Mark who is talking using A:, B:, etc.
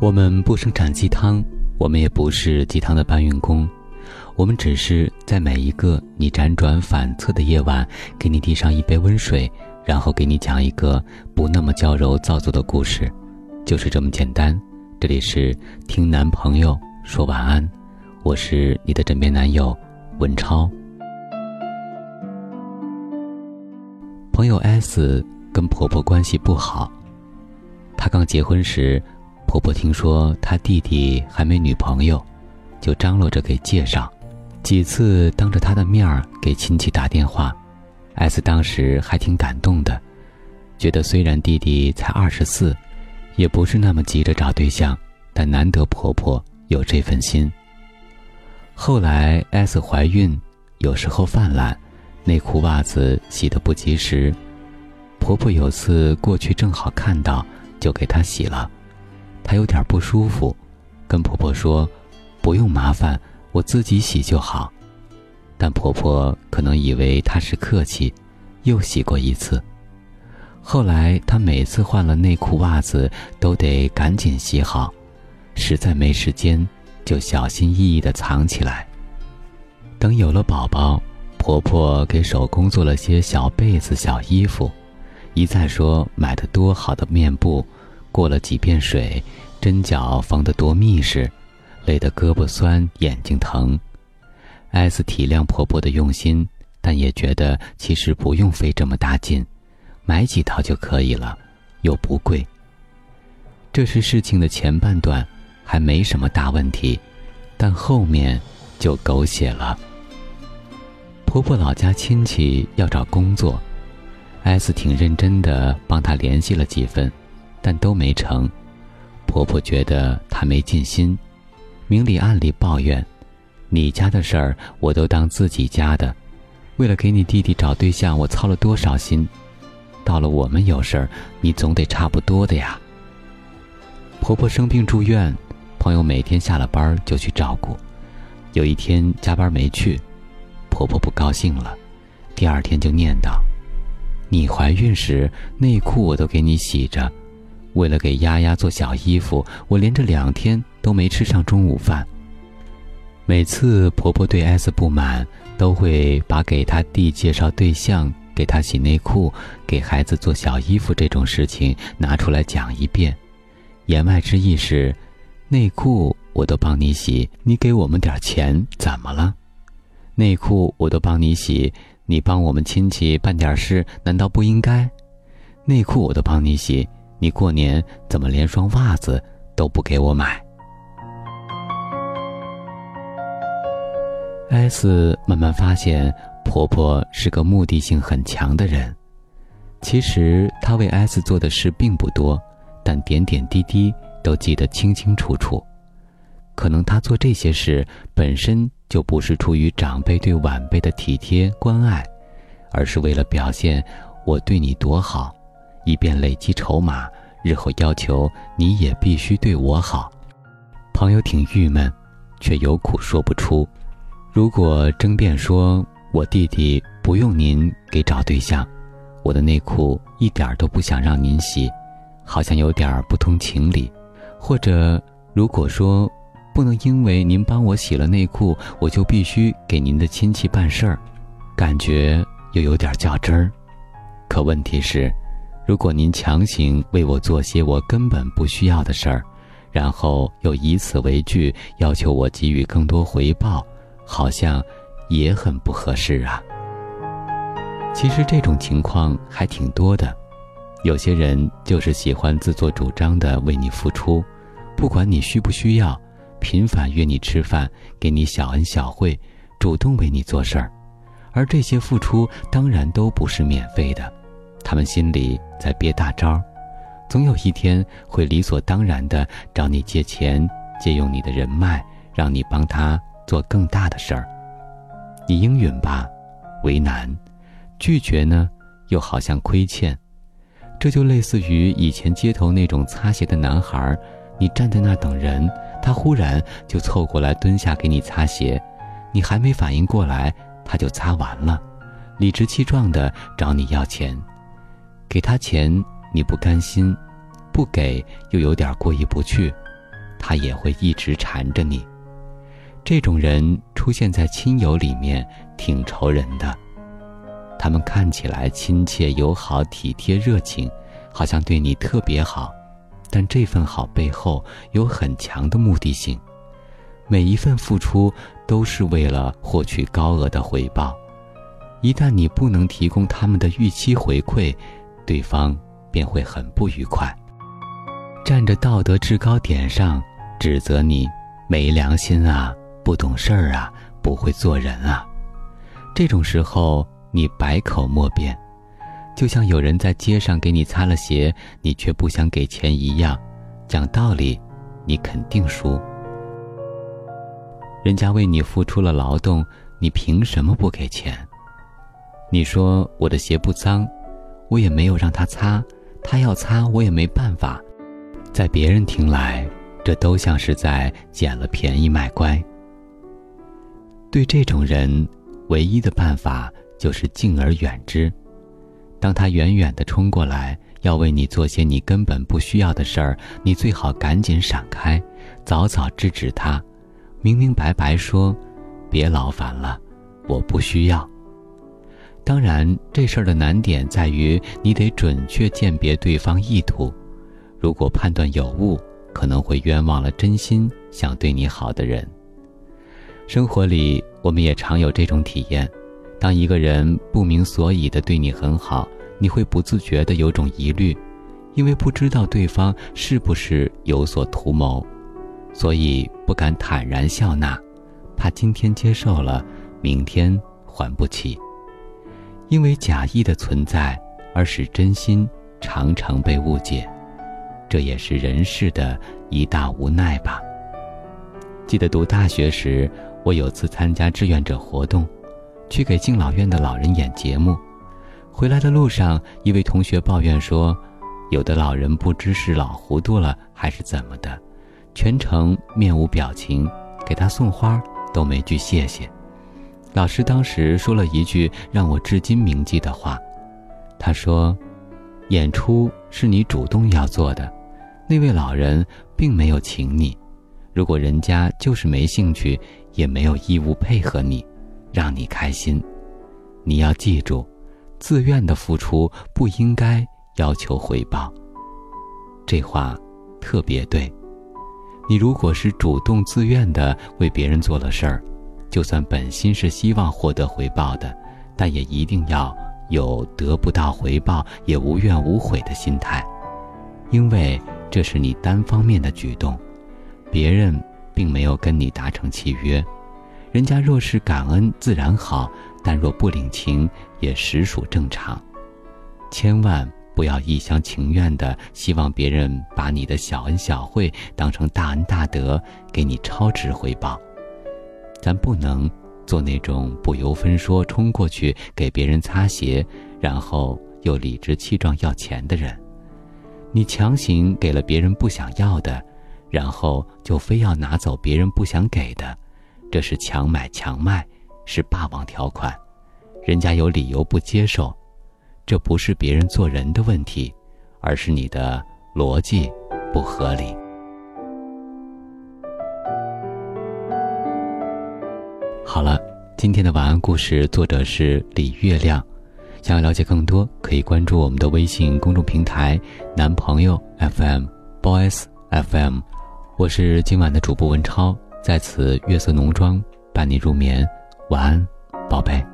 A: 我们不生产鸡汤，我们也不是鸡汤的搬运工，我们只是在每一个你辗转反侧的夜晚，给你递上一杯温水，然后给你讲一个不那么娇柔造作的故事，就是这么简单。这里是听男朋友说晚安，我是你的枕边男友文超。朋友 S 跟婆婆关系不好，她刚结婚时。婆婆听说她弟弟还没女朋友，就张罗着给介绍，几次当着她的面儿给亲戚打电话。S 当时还挺感动的，觉得虽然弟弟才二十四，也不是那么急着找对象，但难得婆婆有这份心。后来 S 怀孕，有时候犯懒，内裤袜子洗得不及时，婆婆有次过去正好看到，就给她洗了。她有点不舒服，跟婆婆说：“不用麻烦，我自己洗就好。”但婆婆可能以为她是客气，又洗过一次。后来她每次换了内裤袜子，都得赶紧洗好，实在没时间，就小心翼翼地藏起来。等有了宝宝，婆婆给手工做了些小被子、小衣服，一再说买的多好的面布。过了几遍水，针脚缝得多密实，累得胳膊酸、眼睛疼。艾斯体谅婆婆的用心，但也觉得其实不用费这么大劲，买几套就可以了，又不贵。这是事情的前半段，还没什么大问题，但后面就狗血了。婆婆老家亲戚要找工作艾斯挺认真的帮她联系了几份。但都没成，婆婆觉得她没尽心，明里暗里抱怨：“你家的事儿我都当自己家的，为了给你弟弟找对象，我操了多少心，到了我们有事儿，你总得差不多的呀。”婆婆生病住院，朋友每天下了班就去照顾，有一天加班没去，婆婆不高兴了，第二天就念叨：“你怀孕时内裤我都给你洗着。”为了给丫丫做小衣服，我连着两天都没吃上中午饭。每次婆婆对 S 不满，都会把给她弟介绍对象、给她洗内裤、给孩子做小衣服这种事情拿出来讲一遍，言外之意是：内裤我都帮你洗，你给我们点钱怎么了？内裤我都帮你洗，你帮我们亲戚办点事难道不应该？内裤我都帮你洗。你过年怎么连双袜子都不给我买？S 慢慢发现婆婆是个目的性很强的人。其实她为 S 做的事并不多，但点点滴滴都记得清清楚楚。可能她做这些事本身就不是出于长辈对晚辈的体贴关爱，而是为了表现我对你多好。以便累积筹码，日后要求你也必须对我好。朋友挺郁闷，却有苦说不出。如果争辩说我弟弟不用您给找对象，我的内裤一点都不想让您洗，好像有点不通情理；或者如果说不能因为您帮我洗了内裤，我就必须给您的亲戚办事儿，感觉又有点较真儿。可问题是。如果您强行为我做些我根本不需要的事儿，然后又以此为据要求我给予更多回报，好像也很不合适啊。其实这种情况还挺多的，有些人就是喜欢自作主张的为你付出，不管你需不需要，频繁约你吃饭，给你小恩小惠，主动为你做事儿，而这些付出当然都不是免费的。他们心里在憋大招，总有一天会理所当然的找你借钱，借用你的人脉，让你帮他做更大的事儿。你应允吧，为难；拒绝呢，又好像亏欠。这就类似于以前街头那种擦鞋的男孩，你站在那等人，他忽然就凑过来蹲下给你擦鞋，你还没反应过来，他就擦完了，理直气壮的找你要钱。给他钱，你不甘心；不给，又有点过意不去。他也会一直缠着你。这种人出现在亲友里面挺愁人的。他们看起来亲切、友好、体贴、热情，好像对你特别好，但这份好背后有很强的目的性。每一份付出都是为了获取高额的回报。一旦你不能提供他们的预期回馈，对方便会很不愉快，站着道德制高点上指责你没良心啊！不懂事儿啊，不会做人啊，这种时候你百口莫辩，就像有人在街上给你擦了鞋，你却不想给钱一样。讲道理，你肯定输。人家为你付出了劳动，你凭什么不给钱？你说我的鞋不脏，我也没有让他擦，他要擦我也没办法。在别人听来，这都像是在捡了便宜卖乖。对这种人，唯一的办法就是敬而远之。当他远远的冲过来，要为你做些你根本不需要的事儿，你最好赶紧闪开，早早制止他，明明白白说：“别劳烦了，我不需要。”当然，这事儿的难点在于你得准确鉴别对方意图，如果判断有误，可能会冤枉了真心想对你好的人。生活里，我们也常有这种体验：当一个人不明所以的对你很好，你会不自觉的有种疑虑，因为不知道对方是不是有所图谋，所以不敢坦然笑纳，怕今天接受了，明天还不起。因为假意的存在，而使真心常常被误解，这也是人世的一大无奈吧。记得读大学时。我有次参加志愿者活动，去给敬老院的老人演节目。回来的路上，一位同学抱怨说，有的老人不知是老糊涂了还是怎么的，全程面无表情，给他送花都没句谢谢。老师当时说了一句让我至今铭记的话，他说：“演出是你主动要做的，那位老人并没有请你。”如果人家就是没兴趣，也没有义务配合你，让你开心。你要记住，自愿的付出不应该要求回报。这话特别对。你如果是主动自愿的为别人做了事儿，就算本心是希望获得回报的，但也一定要有得不到回报也无怨无悔的心态，因为这是你单方面的举动。别人并没有跟你达成契约，人家若是感恩自然好，但若不领情也实属正常。千万不要一厢情愿的希望别人把你的小恩小惠当成大恩大德，给你超值回报。咱不能做那种不由分说冲过去给别人擦鞋，然后又理直气壮要钱的人。你强行给了别人不想要的。然后就非要拿走别人不想给的，这是强买强卖，是霸王条款，人家有理由不接受，这不是别人做人的问题，而是你的逻辑不合理。好了，今天的晚安故事作者是李月亮，想要了解更多，可以关注我们的微信公众平台“男朋友 FM”，Boys FM。我是今晚的主播文超，在此月色浓妆伴你入眠，晚安，宝贝。